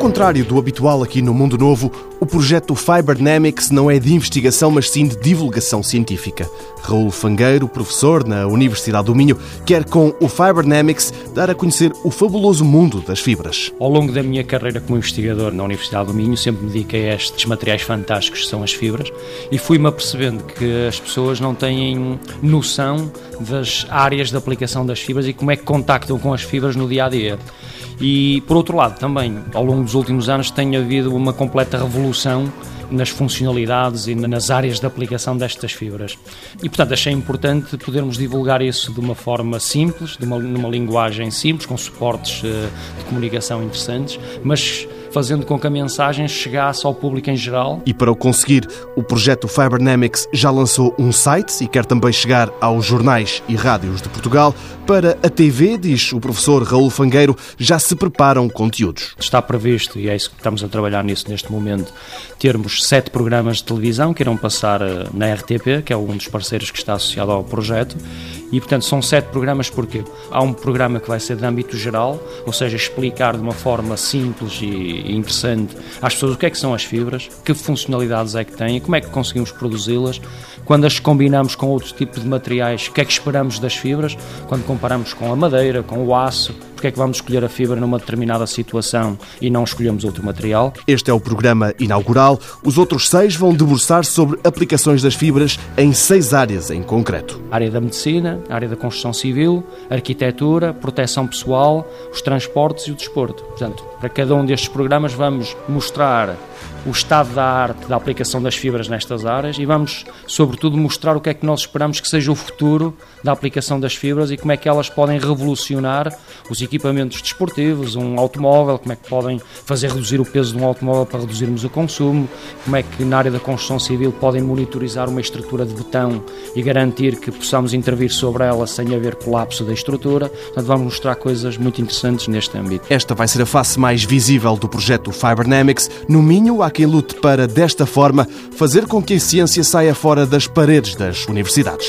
contrário do habitual aqui no Mundo Novo, o projeto Fiberdynamics não é de investigação, mas sim de divulgação científica. Raul Fangueiro, professor na Universidade do Minho, quer com o Fiberdynamics dar a conhecer o fabuloso mundo das fibras. Ao longo da minha carreira como investigador na Universidade do Minho, sempre me dediquei a estes materiais fantásticos que são as fibras e fui-me apercebendo que as pessoas não têm noção das áreas de aplicação das fibras e como é que contactam com as fibras no dia a dia. E, por outro lado, também, ao longo dos últimos anos, tem havido uma completa revolução nas funcionalidades e nas áreas de aplicação destas fibras. E, portanto, achei importante podermos divulgar isso de uma forma simples, de uma, numa linguagem simples, com suportes uh, de comunicação interessantes, mas fazendo com que a mensagem chegasse ao público em geral. E para o conseguir, o projeto Fibernamics já lançou um site e quer também chegar aos jornais e rádios de Portugal. Para a TV, diz o professor Raul Fangueiro, já se preparam conteúdos. Está previsto, e é isso que estamos a trabalhar nisso neste momento, termos sete programas de televisão que irão passar eh, na RTP, que é um dos parceiros que está associado ao projeto, e, portanto, são sete programas porque há um programa que vai ser de âmbito geral, ou seja, explicar de uma forma simples e interessante às pessoas o que é que são as fibras, que funcionalidades é que têm, como é que conseguimos produzi-las, quando as combinamos com outro tipo de materiais, o que é que esperamos das fibras, quando comparamos com a madeira, com o aço, porque é que vamos escolher a fibra numa determinada situação e não escolhemos outro material. Este é o programa inaugural. Os outros seis vão debruçar sobre aplicações das fibras em seis áreas em concreto. A área da medicina, a área da construção civil, arquitetura, proteção pessoal, os transportes e o desporto. Portanto, para cada um destes programas vamos mostrar o estado da arte da aplicação das fibras nestas áreas e vamos, sobretudo, mostrar o que é que nós esperamos que seja o futuro da aplicação das fibras e como é que elas podem revolucionar os equipamentos desportivos, um automóvel, como é que podem fazer reduzir o peso de um automóvel para reduzirmos o consumo, como é que na área da construção civil podem monitorizar uma estrutura de betão e garantir que possamos intervir sobre ela sem haver colapso da estrutura. Portanto, vamos mostrar coisas muito interessantes neste âmbito. Esta vai ser a face mais visível do projeto Fibernamics. No Minho, há quem lute para, desta forma, fazer com que a ciência saia fora das paredes das universidades.